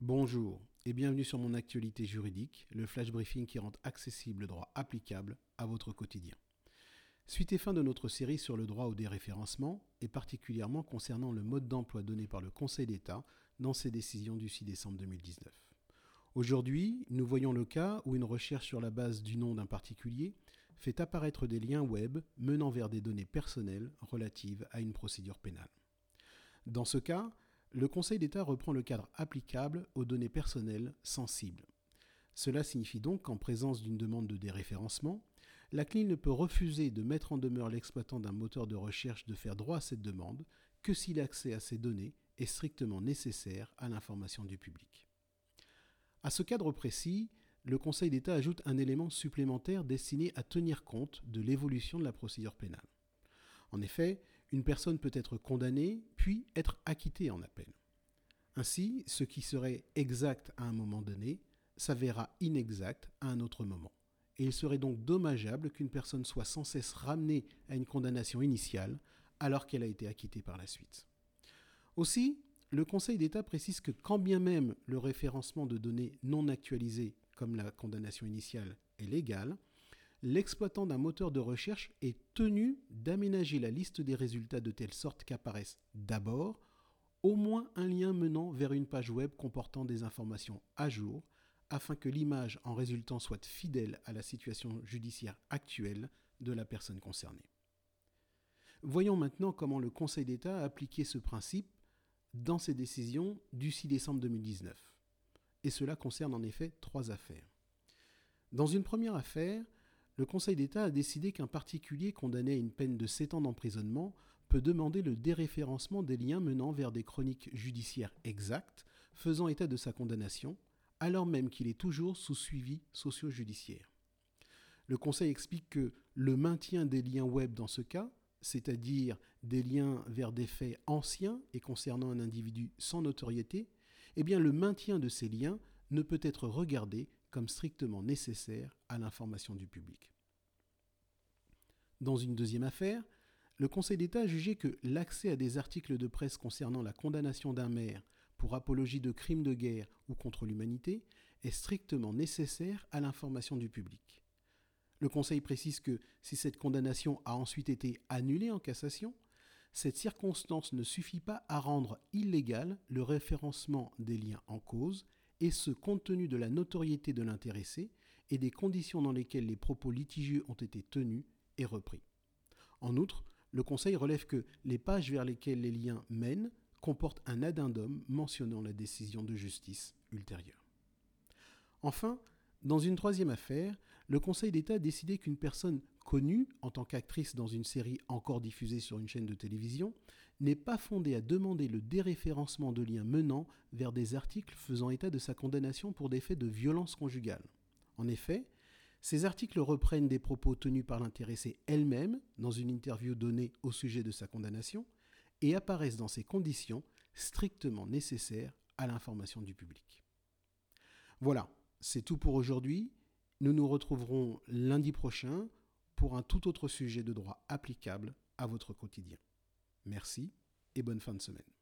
Bonjour et bienvenue sur mon actualité juridique, le flash briefing qui rend accessible le droit applicable à votre quotidien. Suite et fin de notre série sur le droit au déréférencement, et particulièrement concernant le mode d'emploi donné par le Conseil d'État dans ses décisions du 6 décembre 2019. Aujourd'hui, nous voyons le cas où une recherche sur la base du nom d'un particulier fait apparaître des liens web menant vers des données personnelles relatives à une procédure pénale. Dans ce cas, le Conseil d'État reprend le cadre applicable aux données personnelles sensibles. Cela signifie donc qu'en présence d'une demande de déréférencement, la CNIL ne peut refuser de mettre en demeure l'exploitant d'un moteur de recherche de faire droit à cette demande que si l'accès à ces données est strictement nécessaire à l'information du public. À ce cadre précis, le Conseil d'État ajoute un élément supplémentaire destiné à tenir compte de l'évolution de la procédure pénale. En effet, une personne peut être condamnée puis être acquittée en appel. Ainsi, ce qui serait exact à un moment donné s'avérera inexact à un autre moment. Et il serait donc dommageable qu'une personne soit sans cesse ramenée à une condamnation initiale alors qu'elle a été acquittée par la suite. Aussi, le Conseil d'État précise que quand bien même le référencement de données non actualisées comme la condamnation initiale est légal, l'exploitant d'un moteur de recherche est tenu d'aménager la liste des résultats de telle sorte qu'apparaisse d'abord au moins un lien menant vers une page web comportant des informations à jour, afin que l'image en résultant soit fidèle à la situation judiciaire actuelle de la personne concernée. Voyons maintenant comment le Conseil d'État a appliqué ce principe dans ses décisions du 6 décembre 2019. Et cela concerne en effet trois affaires. Dans une première affaire, le Conseil d'État a décidé qu'un particulier condamné à une peine de 7 ans d'emprisonnement peut demander le déréférencement des liens menant vers des chroniques judiciaires exactes faisant état de sa condamnation, alors même qu'il est toujours sous suivi socio-judiciaire. Le Conseil explique que le maintien des liens web dans ce cas, c'est-à-dire des liens vers des faits anciens et concernant un individu sans notoriété, eh bien le maintien de ces liens ne peut être regardé comme strictement nécessaire à l'information du public. Dans une deuxième affaire, le Conseil d'État a jugé que l'accès à des articles de presse concernant la condamnation d'un maire pour apologie de crimes de guerre ou contre l'humanité est strictement nécessaire à l'information du public. Le Conseil précise que si cette condamnation a ensuite été annulée en cassation, cette circonstance ne suffit pas à rendre illégal le référencement des liens en cause et ce compte tenu de la notoriété de l'intéressé et des conditions dans lesquelles les propos litigieux ont été tenus et repris. En outre, le Conseil relève que les pages vers lesquelles les liens mènent comportent un addendum mentionnant la décision de justice ultérieure. Enfin, dans une troisième affaire, le Conseil d'État a décidé qu'une personne connue en tant qu'actrice dans une série encore diffusée sur une chaîne de télévision n'est pas fondée à demander le déréférencement de liens menant vers des articles faisant état de sa condamnation pour des faits de violence conjugale. En effet, ces articles reprennent des propos tenus par l'intéressée elle-même dans une interview donnée au sujet de sa condamnation et apparaissent dans ces conditions strictement nécessaires à l'information du public. Voilà, c'est tout pour aujourd'hui. Nous nous retrouverons lundi prochain pour un tout autre sujet de droit applicable à votre quotidien. Merci et bonne fin de semaine.